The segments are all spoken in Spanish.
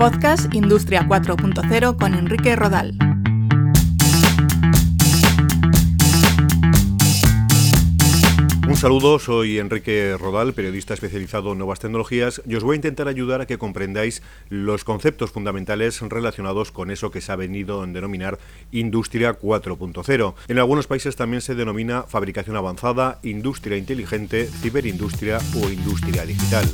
Podcast Industria 4.0 con Enrique Rodal. Un saludo, soy Enrique Rodal, periodista especializado en nuevas tecnologías y os voy a intentar ayudar a que comprendáis los conceptos fundamentales relacionados con eso que se ha venido a denominar Industria 4.0. En algunos países también se denomina fabricación avanzada, industria inteligente, ciberindustria o industria digital.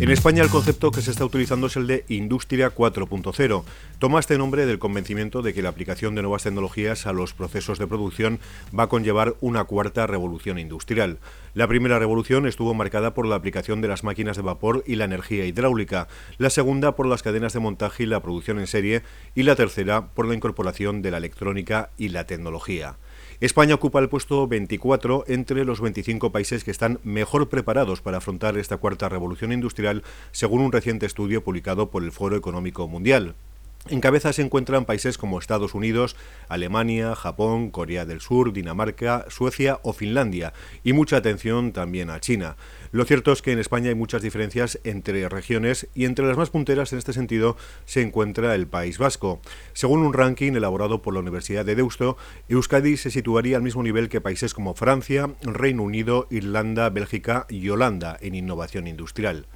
En España el concepto que se está utilizando es el de Industria 4.0. Toma este nombre del convencimiento de que la aplicación de nuevas tecnologías a los procesos de producción va a conllevar una cuarta revolución industrial. La primera revolución estuvo marcada por la aplicación de las máquinas de vapor y la energía hidráulica, la segunda por las cadenas de montaje y la producción en serie y la tercera por la incorporación de la electrónica y la tecnología. España ocupa el puesto 24 entre los 25 países que están mejor preparados para afrontar esta cuarta revolución industrial, según un reciente estudio publicado por el Foro Económico Mundial. En cabeza se encuentran países como Estados Unidos, Alemania, Japón, Corea del Sur, Dinamarca, Suecia o Finlandia, y mucha atención también a China. Lo cierto es que en España hay muchas diferencias entre regiones y entre las más punteras en este sentido se encuentra el País Vasco. Según un ranking elaborado por la Universidad de Deusto, Euskadi se situaría al mismo nivel que países como Francia, Reino Unido, Irlanda, Bélgica y Holanda en innovación industrial.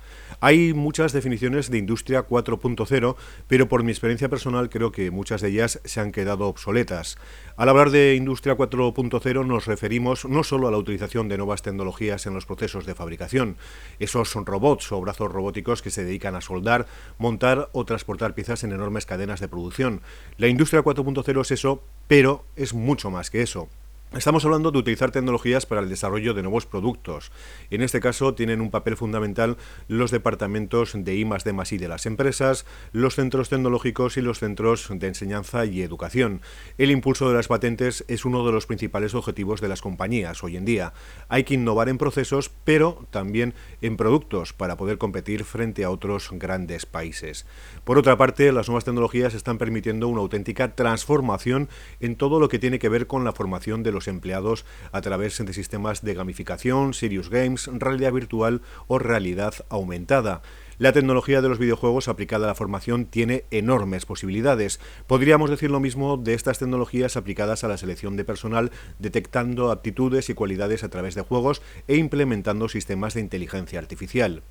Hay muchas definiciones de industria 4.0, pero por mi experiencia personal creo que muchas de ellas se han quedado obsoletas. Al hablar de industria 4.0 nos referimos no solo a la utilización de nuevas tecnologías en los procesos de fabricación, esos son robots o brazos robóticos que se dedican a soldar, montar o transportar piezas en enormes cadenas de producción. La industria 4.0 es eso, pero es mucho más que eso. Estamos hablando de utilizar tecnologías para el desarrollo de nuevos productos. En este caso tienen un papel fundamental los departamentos de I D I de las empresas, los centros tecnológicos y los centros de enseñanza y educación. El impulso de las patentes es uno de los principales objetivos de las compañías hoy en día. Hay que innovar en procesos, pero también en productos para poder competir frente a otros grandes países. Por otra parte, las nuevas tecnologías están permitiendo una auténtica transformación en todo lo que tiene que ver con la formación de los empleados a través de sistemas de gamificación, serious games, realidad virtual o realidad aumentada. La tecnología de los videojuegos aplicada a la formación tiene enormes posibilidades. Podríamos decir lo mismo de estas tecnologías aplicadas a la selección de personal, detectando aptitudes y cualidades a través de juegos e implementando sistemas de inteligencia artificial.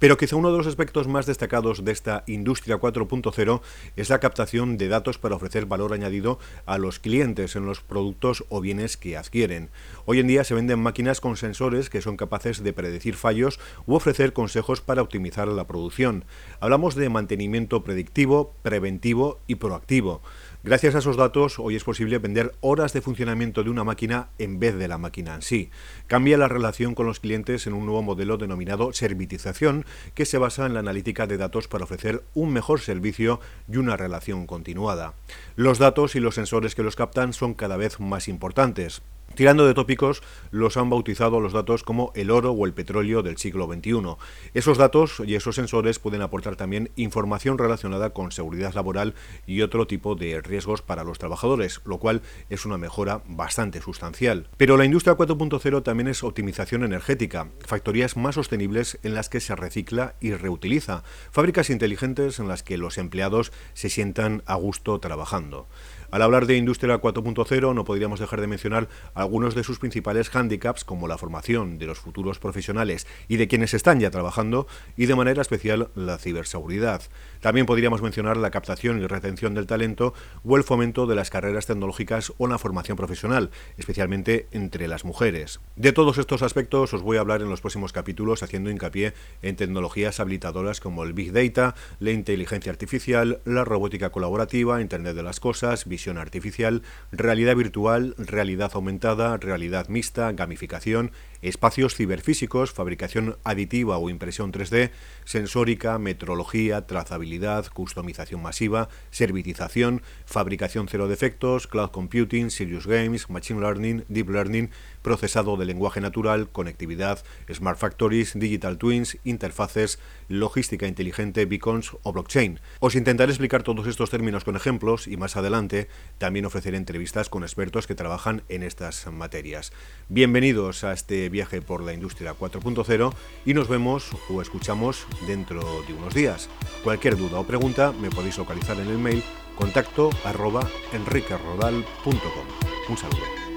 Pero quizá uno de los aspectos más destacados de esta industria 4.0 es la captación de datos para ofrecer valor añadido a los clientes en los productos o bienes que adquieren. Hoy en día se venden máquinas con sensores que son capaces de predecir fallos u ofrecer consejos para optimizar la producción. Hablamos de mantenimiento predictivo, preventivo y proactivo. Gracias a esos datos, hoy es posible vender horas de funcionamiento de una máquina en vez de la máquina en sí. Cambia la relación con los clientes en un nuevo modelo denominado servitización, que se basa en la analítica de datos para ofrecer un mejor servicio y una relación continuada. Los datos y los sensores que los captan son cada vez más importantes. Tirando de tópicos, los han bautizado los datos como el oro o el petróleo del siglo XXI. Esos datos y esos sensores pueden aportar también información relacionada con seguridad laboral y otro tipo de riesgos para los trabajadores, lo cual es una mejora bastante sustancial. Pero la industria 4.0 también es optimización energética, factorías más sostenibles en las que se recicla y reutiliza, fábricas inteligentes en las que los empleados se sientan a gusto trabajando. Al hablar de Industria 4.0 no podríamos dejar de mencionar algunos de sus principales hándicaps como la formación de los futuros profesionales y de quienes están ya trabajando y de manera especial la ciberseguridad. También podríamos mencionar la captación y retención del talento o el fomento de las carreras tecnológicas o la formación profesional, especialmente entre las mujeres. De todos estos aspectos os voy a hablar en los próximos capítulos haciendo hincapié en tecnologías habilitadoras como el Big Data, la inteligencia artificial, la robótica colaborativa, Internet de las Cosas, artificial, realidad virtual, realidad aumentada, realidad mixta, gamificación, espacios ciberfísicos, fabricación aditiva o impresión 3D, sensórica, metrología, trazabilidad, customización masiva, servitización, fabricación cero defectos, cloud computing, serious games, machine learning, deep learning, procesado de lenguaje natural, conectividad, smart factories, digital twins, interfaces, logística inteligente, beacons o blockchain. Os intentaré explicar todos estos términos con ejemplos y más adelante también ofreceré entrevistas con expertos que trabajan en estas materias. Bienvenidos a este viaje por la industria 4.0 y nos vemos o escuchamos dentro de unos días. Cualquier duda o pregunta me podéis localizar en el mail contacto arroba enriquerodal.com. Un saludo.